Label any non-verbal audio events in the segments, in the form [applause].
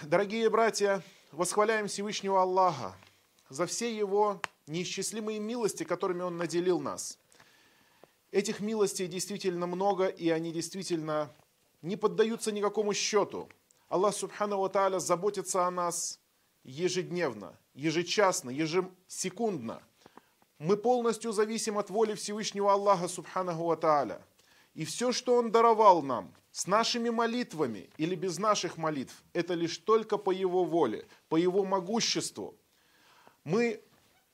Дорогие братья, восхваляем Всевышнего Аллаха за все Его неисчислимые милости, которыми Он наделил нас. Этих милостей действительно много, и они действительно не поддаются никакому счету. Аллах Субхану Ва Тааля заботится о нас ежедневно, ежечасно, ежесекундно. Мы полностью зависим от воли Всевышнего Аллаха Субханаху Ва Тааля. И все, что Он даровал нам – с нашими молитвами или без наших молитв, это лишь только по Его воле, по Его могуществу. Мы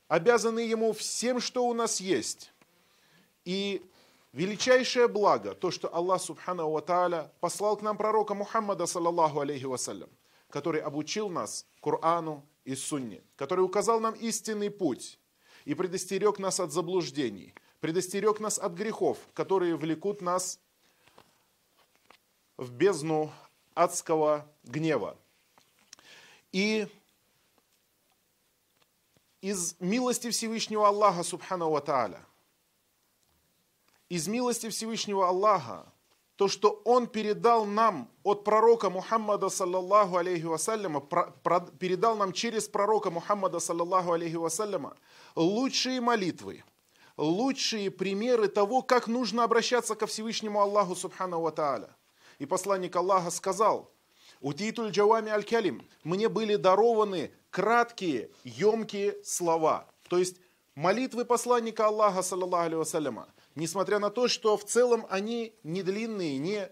обязаны Ему всем, что у нас есть. И величайшее благо, то, что Аллах Субхану Ва послал к нам пророка Мухаммада, саллаллаху алейхи вассалям, который обучил нас Корану и Сунне, который указал нам истинный путь и предостерег нас от заблуждений, предостерег нас от грехов, которые влекут нас в бездну адского гнева. И из милости Всевышнего Аллаха, Субхану Ва из милости Всевышнего Аллаха, то, что Он передал нам от пророка Мухаммада, саллаллаху алейхи вассаляма, передал нам через пророка Мухаммада, саллаллаху алейхи вассаляма, лучшие молитвы, лучшие примеры того, как нужно обращаться ко Всевышнему Аллаху, Субхану Ва. И посланник Аллаха сказал, «Утитуль джавами аль-калим» «Мне были дарованы краткие, емкие слова». То есть молитвы посланника Аллаха, саллаллаху алейhi несмотря на то, что в целом они не длинные, не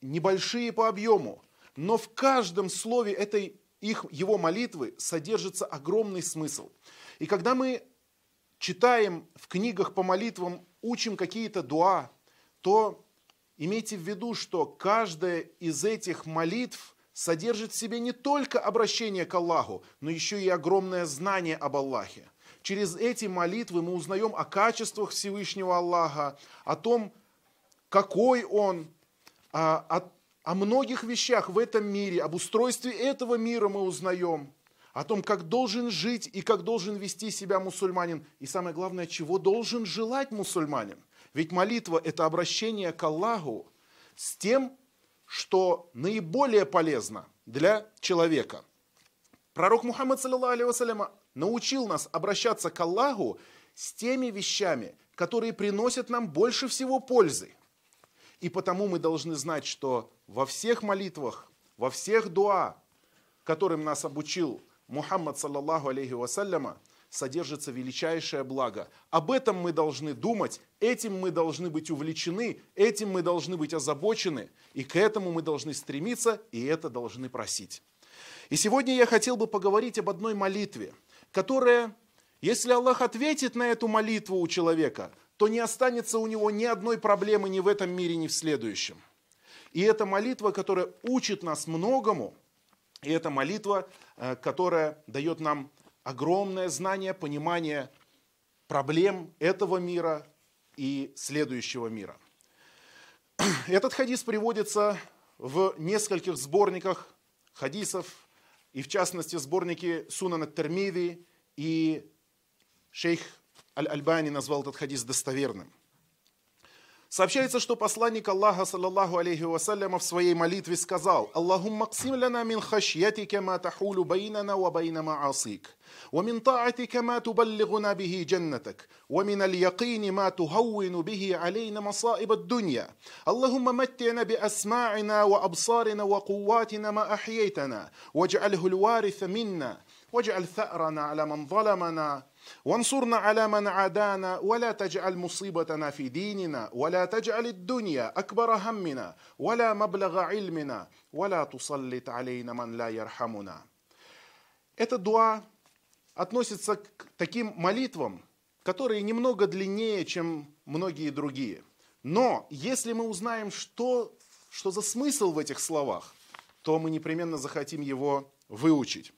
небольшие по объему, но в каждом слове этой их, его молитвы содержится огромный смысл. И когда мы читаем в книгах по молитвам, учим какие-то дуа, то Имейте в виду, что каждая из этих молитв содержит в себе не только обращение к Аллаху, но еще и огромное знание об Аллахе. Через эти молитвы мы узнаем о качествах Всевышнего Аллаха, о том, какой Он, о, о, о многих вещах в этом мире, об устройстве этого мира мы узнаем, о том, как должен жить и как должен вести себя мусульманин, и самое главное, чего должен желать мусульманин. Ведь молитва – это обращение к Аллаху с тем, что наиболее полезно для человека. Пророк Мухаммад, саллиллаху научил нас обращаться к Аллаху с теми вещами, которые приносят нам больше всего пользы. И потому мы должны знать, что во всех молитвах, во всех дуа, которым нас обучил Мухаммад, саллаллаху алейхи вассаляма, содержится величайшее благо. Об этом мы должны думать, этим мы должны быть увлечены, этим мы должны быть озабочены, и к этому мы должны стремиться, и это должны просить. И сегодня я хотел бы поговорить об одной молитве, которая, если Аллах ответит на эту молитву у человека, то не останется у него ни одной проблемы ни в этом мире, ни в следующем. И это молитва, которая учит нас многому, и это молитва, э, которая дает нам огромное знание, понимание проблем этого мира и следующего мира. [clears throat] Этот хадис приводится в нескольких сборниках хадисов, и в частности сборнике Сунана Термиви, и шейх Аль-Альбани назвал этот хадис достоверным. Сообщается, что посланник Аллаха, саллаллаху алейхи вассаляма, в своей молитве сказал «Аллахумма ксим лана мин хашьятика ма тахулу байнана ва байна маасик, ومن طاعتك ما تبلغنا به جنتك ومن اليقين ما تهون به علينا مصائب الدنيا اللهم متعنا بأسماعنا وأبصارنا وقواتنا ما أحييتنا واجعله الوارث منا واجعل ثأرنا على من ظلمنا وانصرنا على من عادانا ولا تجعل مصيبتنا في ديننا ولا تجعل الدنيا اكبر همنا ولا مبلغ علمنا ولا تسلط علينا من لا يرحمنا Это дуа относится к таким молитвам, которые немного длиннее, чем многие другие. Но если мы узнаем, что, что за смысл в этих словах, то мы непременно захотим его выучить.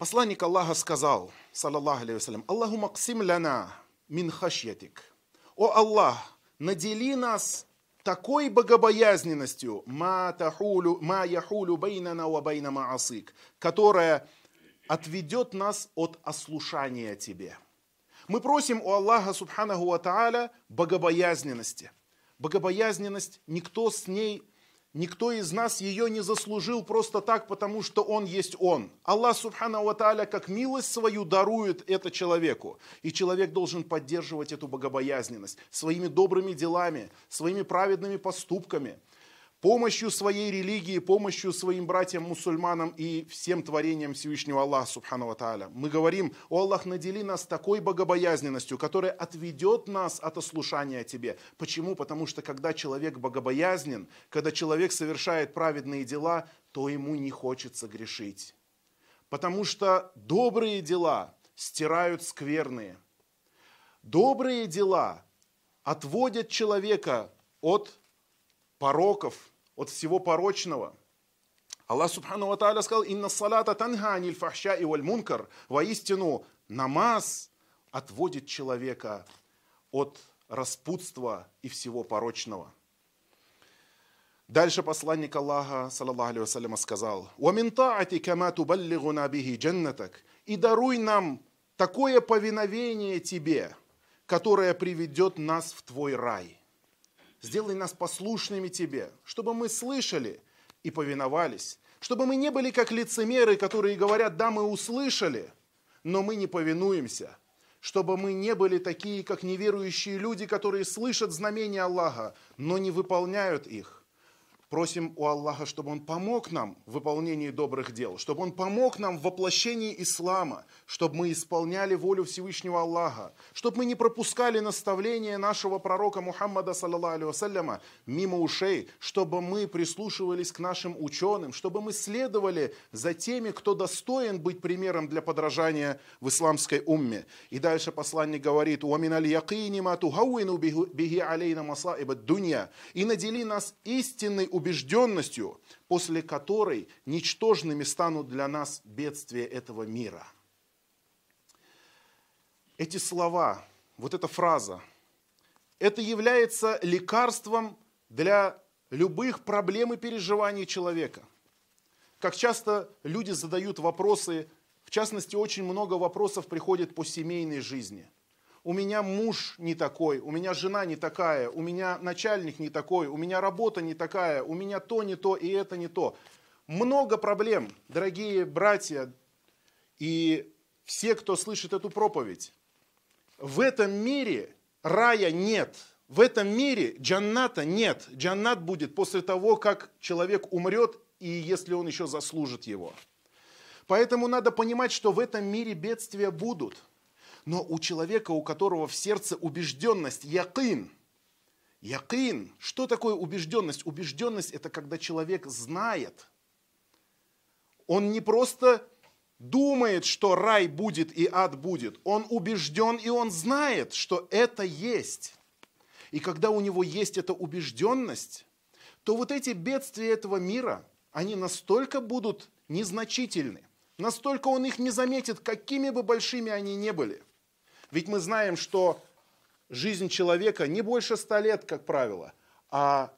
Посланник Аллаха сказал, саллаллаху вассалям, Аллаху максим ляна мин хашьятик. О Аллах, надели нас такой богобоязненностью, ма, тахулю, ма яхулю байнана ва байна маасик, которая отведет нас от ослушания Тебе. Мы просим у Аллаха, субханаху ва та'аля, богобоязненности. Богобоязненность, никто с ней Никто из нас ее не заслужил просто так, потому что он есть он. Аллах, субхану ва как милость свою дарует это человеку. И человек должен поддерживать эту богобоязненность своими добрыми делами, своими праведными поступками – помощью своей религии, помощью своим братьям-мусульманам и всем творениям Всевышнего Аллаха, Субхану Тааля. Мы говорим, о Аллах, надели нас такой богобоязненностью, которая отведет нас от ослушания Тебе. Почему? Потому что когда человек богобоязнен, когда человек совершает праведные дела, то ему не хочется грешить. Потому что добрые дела стирают скверные. Добрые дела отводят человека от пороков, от всего порочного. Аллах Субхану Ва Тааля сказал, «Инна салата танха аниль фахша и валь мункар». Воистину, намаз отводит человека от распутства и всего порочного. Дальше посланник Аллаха, саллаллаху алейhi вассаляма, сказал, «Уамин таати кама тубаллигуна бихи джаннатак» «И даруй нам такое повиновение Тебе, которое приведет нас в Твой рай» сделай нас послушными Тебе, чтобы мы слышали и повиновались, чтобы мы не были как лицемеры, которые говорят, да, мы услышали, но мы не повинуемся, чтобы мы не были такие, как неверующие люди, которые слышат знамения Аллаха, но не выполняют их. Просим у Аллаха, чтобы Он помог нам в выполнении добрых дел, чтобы Он помог нам в воплощении ислама, чтобы мы исполняли волю Всевышнего Аллаха, чтобы мы не пропускали наставления нашего пророка Мухаммада, саллаллаху мимо ушей, чтобы мы прислушивались к нашим ученым, чтобы мы следовали за теми, кто достоин быть примером для подражания в исламской умме. И дальше посланник говорит, «Уамин аль якини тухауину биги алейна масаиба дунья» и надели нас истинной убежденностью, после которой ничтожными станут для нас бедствия этого мира. Эти слова, вот эта фраза, это является лекарством для любых проблем и переживаний человека. Как часто люди задают вопросы, в частности, очень много вопросов приходит по семейной жизни – у меня муж не такой, у меня жена не такая, у меня начальник не такой, у меня работа не такая, у меня то не то и это не то. Много проблем, дорогие братья и все, кто слышит эту проповедь. В этом мире рая нет. В этом мире джанната нет. Джаннат будет после того, как человек умрет и если он еще заслужит его. Поэтому надо понимать, что в этом мире бедствия будут – но у человека, у которого в сердце убежденность, якин, якин, что такое убежденность? Убежденность это когда человек знает. Он не просто думает, что рай будет и ад будет. Он убежден и он знает, что это есть. И когда у него есть эта убежденность, то вот эти бедствия этого мира, они настолько будут незначительны, настолько он их не заметит, какими бы большими они ни были – ведь мы знаем, что жизнь человека не больше ста лет, как правило, а,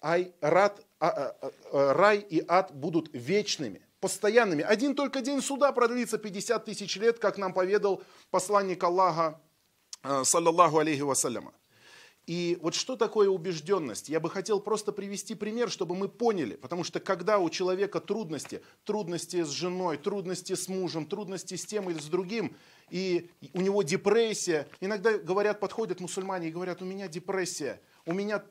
а, а, а, рай и ад будут вечными, постоянными. Один только день суда продлится 50 тысяч лет, как нам поведал посланник Аллаха, э, саллаллаху алейхи вассаляма. И вот что такое убежденность? Я бы хотел просто привести пример, чтобы мы поняли. Потому что когда у человека трудности, трудности с женой, трудности с мужем, трудности с тем или с другим, и у него депрессия. Иногда говорят, подходят мусульмане и говорят, у меня депрессия, у меня,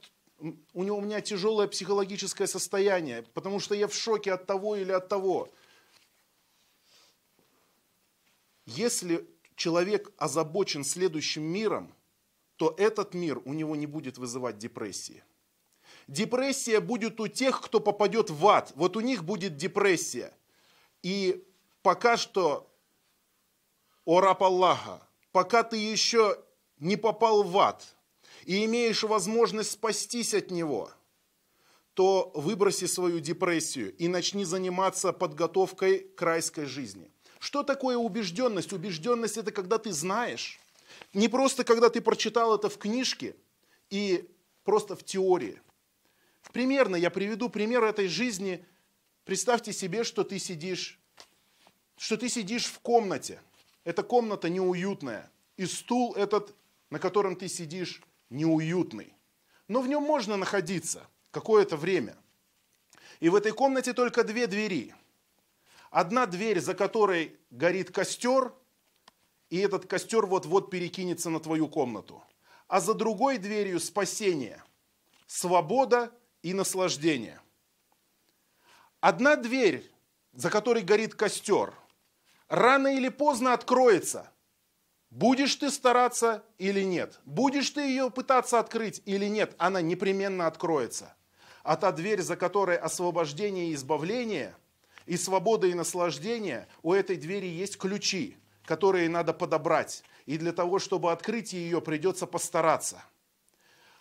у, него, у меня тяжелое психологическое состояние, потому что я в шоке от того или от того. Если человек озабочен следующим миром, то этот мир у него не будет вызывать депрессии. Депрессия будет у тех, кто попадет в ад. Вот у них будет депрессия. И пока что о раб Аллаха, пока ты еще не попал в ад и имеешь возможность спастись от него, то выброси свою депрессию и начни заниматься подготовкой к райской жизни. Что такое убежденность? Убежденность это когда ты знаешь, не просто когда ты прочитал это в книжке и просто в теории. Примерно я приведу пример этой жизни. Представьте себе, что ты сидишь, что ты сидишь в комнате – эта комната неуютная. И стул этот, на котором ты сидишь, неуютный. Но в нем можно находиться какое-то время. И в этой комнате только две двери. Одна дверь, за которой горит костер, и этот костер вот-вот перекинется на твою комнату. А за другой дверью спасение, свобода и наслаждение. Одна дверь, за которой горит костер, рано или поздно откроется. Будешь ты стараться или нет? Будешь ты ее пытаться открыть или нет? Она непременно откроется. А та дверь, за которой освобождение и избавление, и свобода и наслаждение, у этой двери есть ключи, которые надо подобрать. И для того, чтобы открыть ее, придется постараться.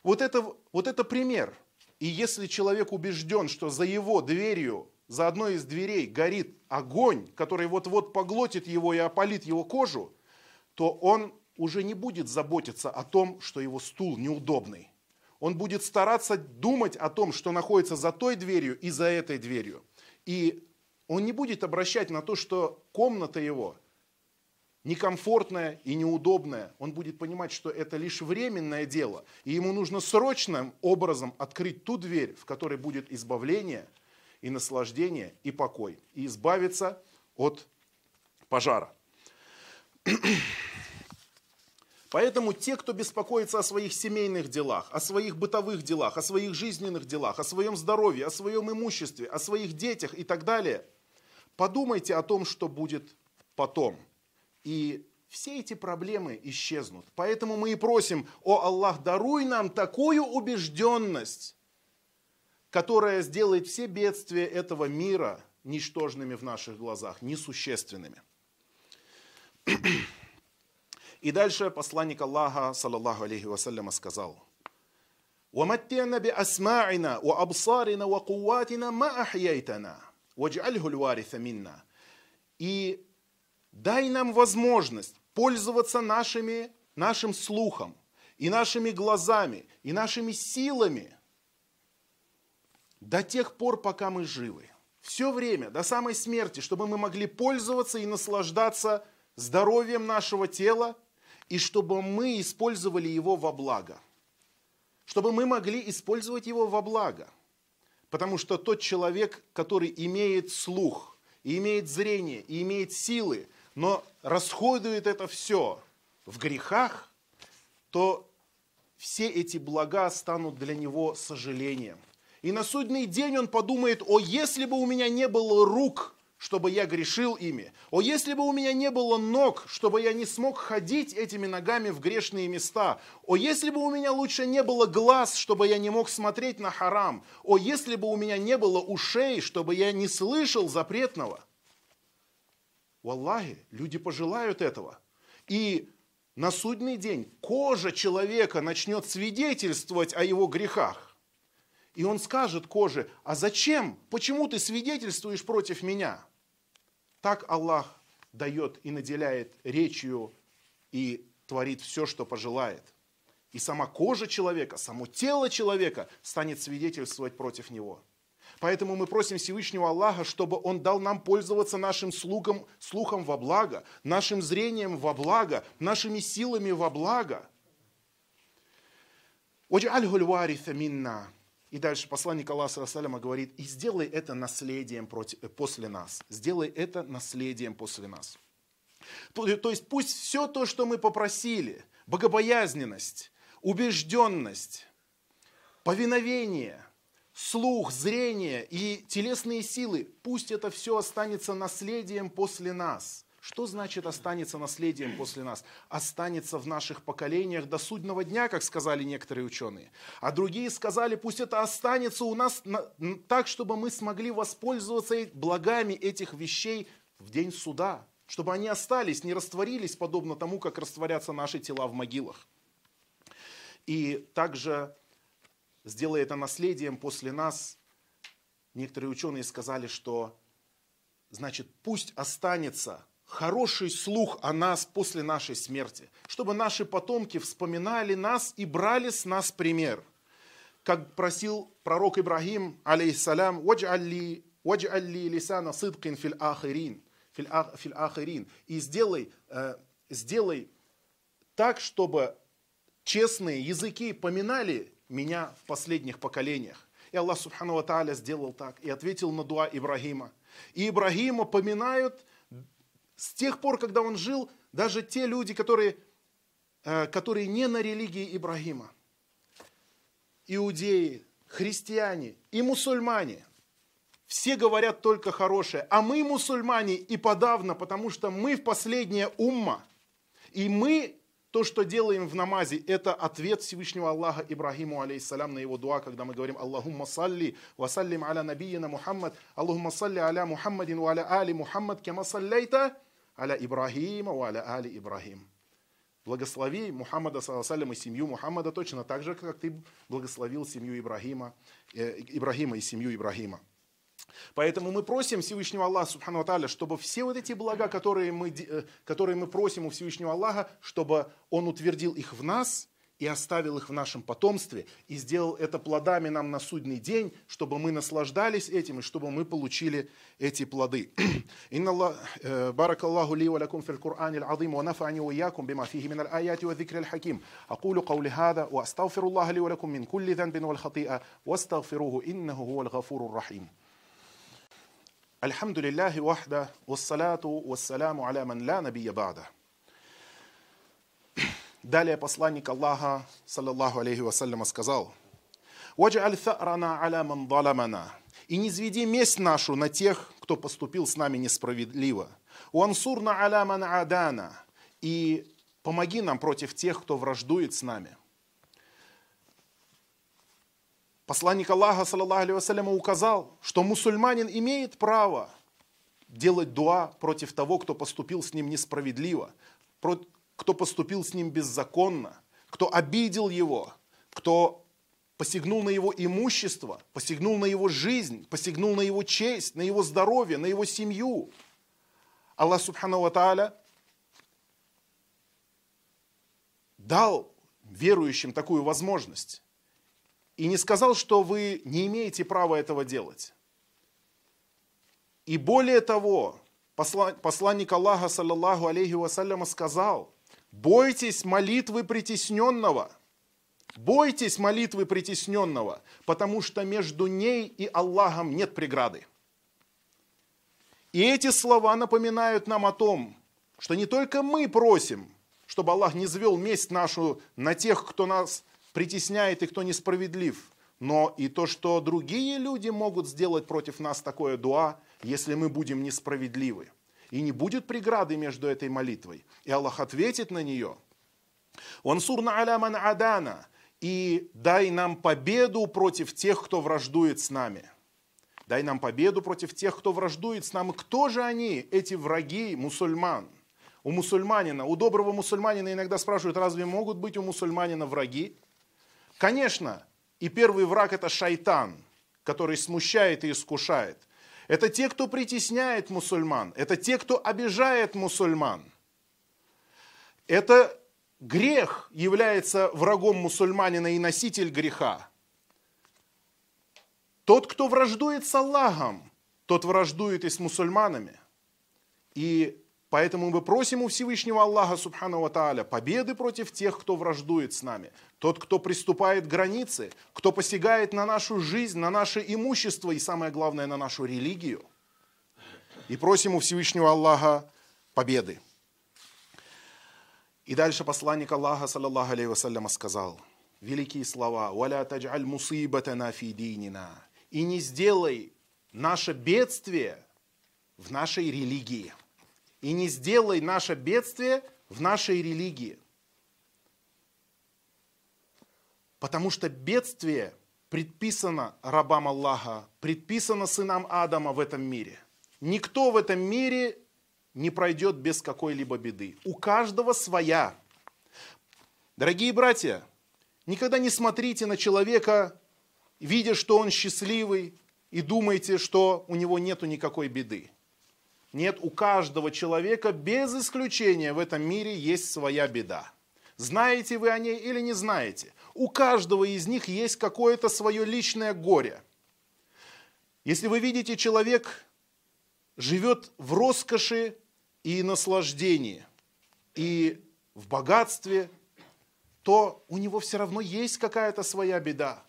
Вот это, вот это пример. И если человек убежден, что за его дверью, за одной из дверей горит огонь, который вот-вот поглотит его и опалит его кожу, то он уже не будет заботиться о том, что его стул неудобный. Он будет стараться думать о том, что находится за той дверью и за этой дверью. И он не будет обращать на то, что комната его некомфортная и неудобная. Он будет понимать, что это лишь временное дело. И ему нужно срочным образом открыть ту дверь, в которой будет избавление и наслаждение и покой. И избавиться от пожара. Поэтому те, кто беспокоится о своих семейных делах, о своих бытовых делах, о своих жизненных делах, о своем здоровье, о своем имуществе, о своих детях и так далее, подумайте о том, что будет потом. И все эти проблемы исчезнут. Поэтому мы и просим, о Аллах, даруй нам такую убежденность, которая сделает все бедствия этого мира ничтожными в наших глазах, несущественными. И дальше посланник Аллаха, саллаллаху алейхи вассаляма, сказал, ومتعنا بأسماعنا وأبصارنا وقواتنا ما أحييتنا واجعله الوارث منا. И дай нам возможность пользоваться нашими, нашим слухом, и нашими глазами, и нашими силами до тех пор, пока мы живы. Все время, до самой смерти, чтобы мы могли пользоваться и наслаждаться здоровьем нашего тела, и чтобы мы использовали его во благо. Чтобы мы могли использовать его во благо. Потому что тот человек, который имеет слух, и имеет зрение, и имеет силы, но расходует это все в грехах, то все эти блага станут для него сожалением. И на судный день он подумает, о, если бы у меня не было рук, чтобы я грешил ими. О, если бы у меня не было ног, чтобы я не смог ходить этими ногами в грешные места. О, если бы у меня лучше не было глаз, чтобы я не мог смотреть на харам. О, если бы у меня не было ушей, чтобы я не слышал запретного. Валлахи, люди пожелают этого. И на судный день кожа человека начнет свидетельствовать о его грехах. И он скажет коже, а зачем, почему ты свидетельствуешь против меня? Так Аллах дает и наделяет речью и творит все, что пожелает. И сама кожа человека, само тело человека станет свидетельствовать против него. Поэтому мы просим Всевышнего Аллаха, чтобы Он дал нам пользоваться нашим слухом, слухом во благо, нашим зрением во благо, нашими силами во благо. И дальше посланник Аллаха Саляма говорит, и сделай это наследием против, э, после нас. Сделай это наследием после нас. То, то есть пусть все то, что мы попросили, богобоязненность, убежденность, повиновение, слух, зрение и телесные силы, пусть это все останется наследием после нас – что значит останется наследием после нас? Останется в наших поколениях до судного дня, как сказали некоторые ученые. А другие сказали, пусть это останется у нас так, чтобы мы смогли воспользоваться благами этих вещей в день суда. Чтобы они остались, не растворились, подобно тому, как растворятся наши тела в могилах. И также, сделая это наследием после нас, некоторые ученые сказали, что значит, пусть останется хороший слух о нас после нашей смерти, чтобы наши потомки вспоминали нас и брали с нас пример. Как просил пророк Ибрагим, алейхиссалям, «Вадж'алли вадж'алли лисана сыдкин фил ахирин» фил ахирин. И сделай, э, сделай так, чтобы честные языки поминали меня в последних поколениях. И Аллах Субхану Ва сделал так и ответил на дуа Ибрагима. И Ибрагима поминают с тех пор, когда он жил, даже те люди, которые, э, которые не на религии Ибрагима. Иудеи, христиане и мусульмане. Все говорят только хорошее. А мы мусульмане и подавно, потому что мы в последняя умма. И мы то, что делаем в намазе, это ответ Всевышнего Аллаха Ибрахиму, алейхиссалям, на его дуа, когда мы говорим Аллахумма салли, вассалим аля набиина Мухаммад, Аллахумма салли аля Мухаммадин, ва аля али Мухаммад, кема саллайта аля Ибрахима, ва аля али Ибрахим. Благослови Мухаммада, саллаллаху и семью Мухаммада точно так же, как ты благословил семью Ибрахима, э, Ибрахима и семью Ибрахима. Поэтому мы просим Всевышнего Аллаха, Субхану Таля, чтобы все вот эти блага, которые мы, э, которые мы просим у Всевышнего Аллаха, чтобы Он утвердил их в нас и оставил их в нашем потомстве, и сделал это плодами нам на судный день, чтобы мы наслаждались этим, и чтобы мы получили эти плоды. بارك الله لي ولكم في القرآن العظيم ونفعني وإياكم بما فيه من الآيات والذكر الحكيم أقول قولي هذا وأستغفر الله لي ولكم من كل ذنب والخطيئة واستغفروه إنه هو الغفور الرحيم الحمد لله وحده والصلاة والسلام على من لا نبي بعده. Далее посланник Аллаха, саллаллаху алейхи вассаляма, сказал, «Ваджаль tha'rana аля ман заламана» «И не зведи месть нашу на тех, кто поступил с нами несправедливо. Уансурна аля ман адана» «И помоги нам против тех, кто враждует с нами». Посланник Аллаха, саллаллаху алейhi указал, что мусульманин имеет право делать дуа против того, кто поступил с ним несправедливо, кто поступил с ним беззаконно, кто обидел его, кто посягнул на его имущество, посягнул на его жизнь, посягнул на его честь, на его здоровье, на его семью. Аллах Субхану Тааля дал верующим такую возможность и не сказал, что вы не имеете права этого делать. И более того, посланник Аллаха, саллаллаху алейхи вассаляма, сказал, бойтесь молитвы притесненного, бойтесь молитвы притесненного, потому что между ней и Аллахом нет преграды. И эти слова напоминают нам о том, что не только мы просим, чтобы Аллах не звел месть нашу на тех, кто нас притесняет и кто несправедлив, но и то, что другие люди могут сделать против нас такое дуа, если мы будем несправедливы. И не будет преграды между этой молитвой. И Аллах ответит на нее. «Вансурна аляман адана» и дай нам победу против тех, кто враждует с нами. Дай нам победу против тех, кто враждует с нами. Кто же они, эти враги мусульман? У мусульманина, у доброго мусульманина иногда спрашивают, разве могут быть у мусульманина враги? Конечно, и первый враг это шайтан, который смущает и искушает. Это те, кто притесняет мусульман, это те, кто обижает мусульман. Это грех является врагом мусульманина и носитель греха. Тот, кто враждует с Аллахом, тот враждует и с мусульманами. И Поэтому мы просим у Всевышнего Аллаха, Субхану Тааля, победы против тех, кто враждует с нами. Тот, кто приступает к границе, кто посягает на нашу жизнь, на наше имущество и, самое главное, на нашу религию. И просим у Всевышнего Аллаха победы. И дальше посланник Аллаха, саллаллаху алейhi вассаляма, сказал великие слова «Валя таджаль мусибатана фи динина» и не сделай наше бедствие в нашей религии – и не сделай наше бедствие в нашей религии. Потому что бедствие предписано рабам Аллаха, предписано сынам Адама в этом мире. Никто в этом мире не пройдет без какой-либо беды. У каждого своя. Дорогие братья, никогда не смотрите на человека, видя, что он счастливый, и думайте, что у него нету никакой беды. Нет, у каждого человека без исключения в этом мире есть своя беда. Знаете вы о ней или не знаете? У каждого из них есть какое-то свое личное горе. Если вы видите, человек живет в роскоши и наслаждении, и в богатстве, то у него все равно есть какая-то своя беда.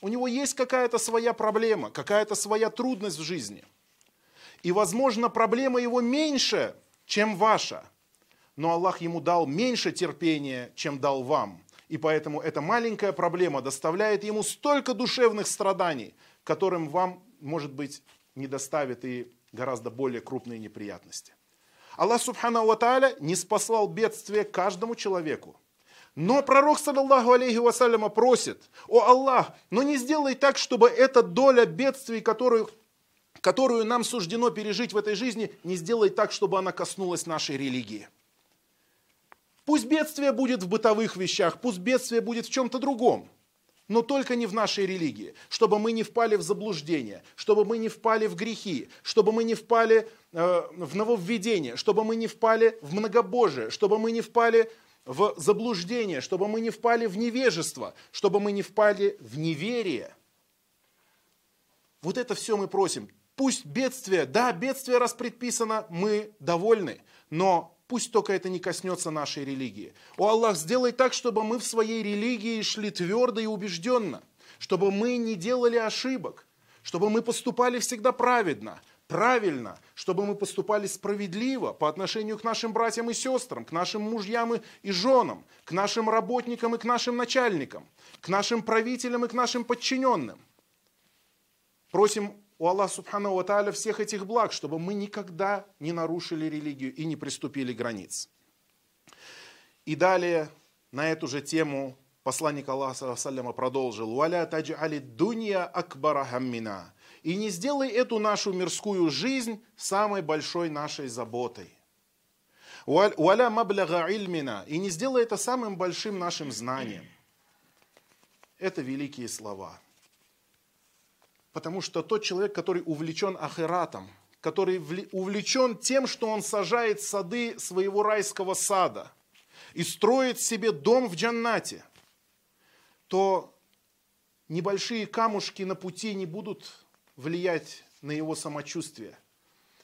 У него есть какая-то своя проблема, какая-то своя трудность в жизни. И, возможно, проблема его меньше, чем ваша. Но Аллах ему дал меньше терпения, чем дал вам. И поэтому эта маленькая проблема доставляет ему столько душевных страданий, которым вам, может быть, не доставит и гораздо более крупные неприятности. Аллах Субхану Ва не спасал бедствие каждому человеку. Но пророк, саллаллаху алейхи вассаляма, просит, о Аллах, но не сделай так, чтобы эта доля бедствий, которую, которую нам суждено пережить в этой жизни, не сделай так, чтобы она коснулась нашей религии. Пусть бедствие будет в бытовых вещах, пусть бедствие будет в чем-то другом, но только не в нашей религии, чтобы мы не впали в заблуждение, чтобы мы не впали в грехи, чтобы мы не впали э, в нововведение, чтобы мы не впали в многобожие, чтобы мы не впали в заблуждение, чтобы мы не впали в невежество, чтобы мы не впали в неверие. Вот это все мы просим. Пусть бедствие, да, бедствие раз предписано, мы довольны, но пусть только это не коснется нашей религии. О Аллах, сделай так, чтобы мы в своей религии шли твердо и убежденно, чтобы мы не делали ошибок, чтобы мы поступали всегда праведно, правильно, чтобы мы поступали справедливо по отношению к нашим братьям и сестрам, к нашим мужьям и женам, к нашим работникам и к нашим начальникам, к нашим правителям и к нашим подчиненным. Просим у Аллаха Субхану Ва Тааля всех этих благ, чтобы мы никогда не нарушили религию и не приступили границ. И далее на эту же тему посланник Аллаха Саллама продолжил. «Валя таджали дунья акбара хаммина» и не сделай эту нашу мирскую жизнь самой большой нашей заботой. Уаля мабляга ильмина, и не сделай это самым большим нашим знанием. Это великие слова. Потому что тот человек, который увлечен ахиратом, который увлечен тем, что он сажает сады своего райского сада и строит себе дом в джаннате, то небольшие камушки на пути не будут влиять на его самочувствие.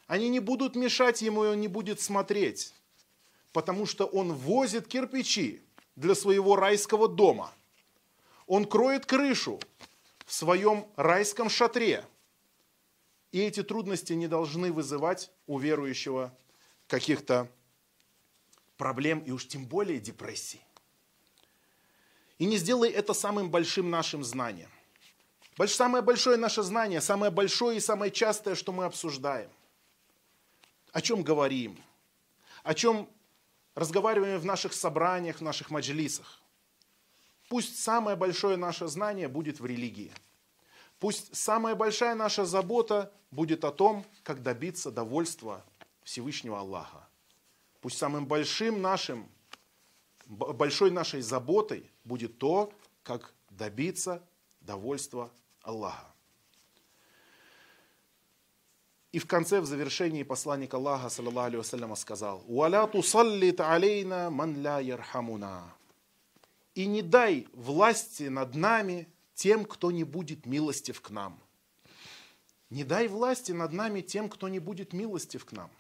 Они не будут мешать ему, и он не будет смотреть, потому что он возит кирпичи для своего райского дома. Он кроет крышу в своем райском шатре. И эти трудности не должны вызывать у верующего каких-то проблем и уж тем более депрессий. И не сделай это самым большим нашим знанием. Самое большое наше знание, самое большое и самое частое, что мы обсуждаем. О чем говорим, о чем разговариваем в наших собраниях, в наших маджлисах. Пусть самое большое наше знание будет в религии. Пусть самая большая наша забота будет о том, как добиться довольства Всевышнего Аллаха. Пусть самым большим нашим, большой нашей заботой будет то, как добиться довольства Аллаха. И в конце, в завершении, посланник Аллаха, саллаллаху алейhi сказал, «Уаля тусаллит алейна ман ля ярхамуна». И не дай власти над нами тем, кто не будет милостив к нам. Не дай власти над нами тем, кто не будет милостив к нам.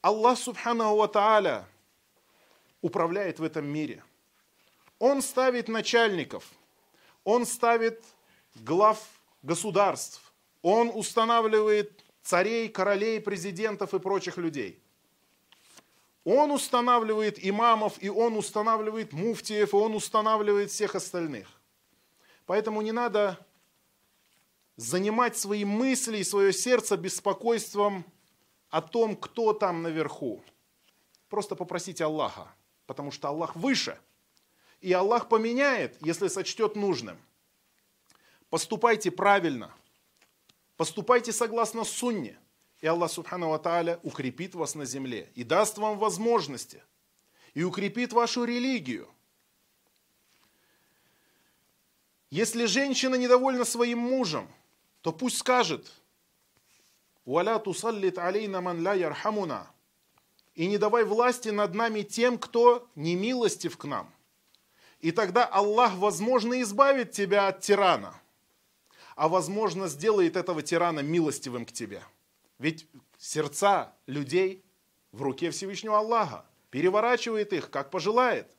Аллах Субханаху Ва Тааля управляет в этом мире. Он ставит начальников – он ставит глав государств, он устанавливает царей, королей, президентов и прочих людей. Он устанавливает имамов, и он устанавливает муфтиев, и он устанавливает всех остальных. Поэтому не надо занимать свои мысли и свое сердце беспокойством о том, кто там наверху. Просто попросите Аллаха, потому что Аллах выше – и Аллах поменяет, если сочтет нужным. Поступайте правильно. Поступайте согласно сунне. И Аллах Субхану Ва укрепит вас на земле и даст вам возможности. И укрепит вашу религию. Если женщина недовольна своим мужем, то пусть скажет, «Валя тусаллит алейна ман ля ярхамуна» и не давай власти над нами тем, кто не милостив к нам. И тогда Аллах, возможно, избавит тебя от тирана, а возможно, сделает этого тирана милостивым к тебе. Ведь сердца людей в руке Всевышнего Аллаха, переворачивает их, как пожелает.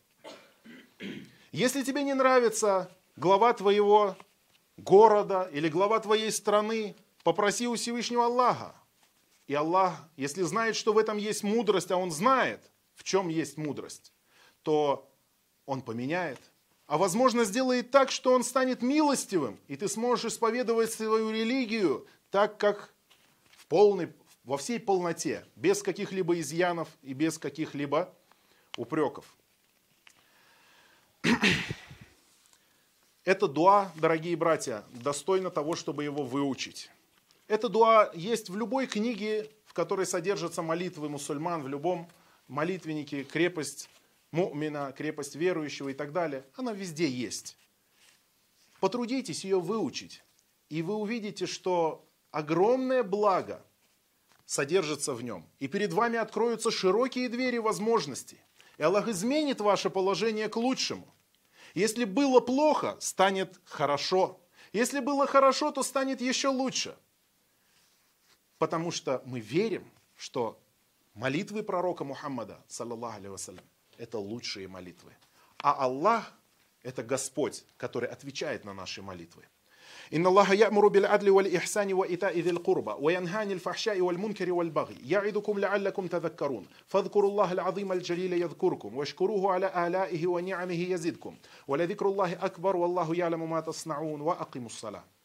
Если тебе не нравится глава твоего города или глава твоей страны, попроси у Всевышнего Аллаха. И Аллах, если знает, что в этом есть мудрость, а Он знает, в чем есть мудрость, то Он поменяет. А возможно сделает так, что Он станет милостивым, и ты сможешь исповедовать свою религию так, как полной, во всей полноте, без каких-либо изъянов и без каких-либо упреков. Это дуа, дорогие братья, достойно того, чтобы его выучить. Это дуа есть в любой книге, в которой содержатся молитвы мусульман, в любом молитвеннике, крепость мумина, крепость верующего и так далее. Она везде есть. Потрудитесь ее выучить, и вы увидите, что огромное благо содержится в нем. И перед вами откроются широкие двери возможностей. И Аллах изменит ваше положение к лучшему. Если было плохо, станет хорошо. Если было хорошо, то станет еще лучше. Потому что мы верим, что молитвы пророка Мухаммада, саллаллаху алейhi это лучшие молитвы. А Аллах – это Господь, который отвечает на наши молитвы. إن الله يأمر بالعدل والإحسان وإيتاء ذي القربى وينهى عن الفحشاء والمنكر والبغي يعظكم لعلكم تذكرون. فاذكروا الله العظيم الجليل يذكركم واشكروه على آلائه ونعمه يزدكم. ولذكر الله أكبر والله يعلم ما تصنعون وأقيموا الصلاة.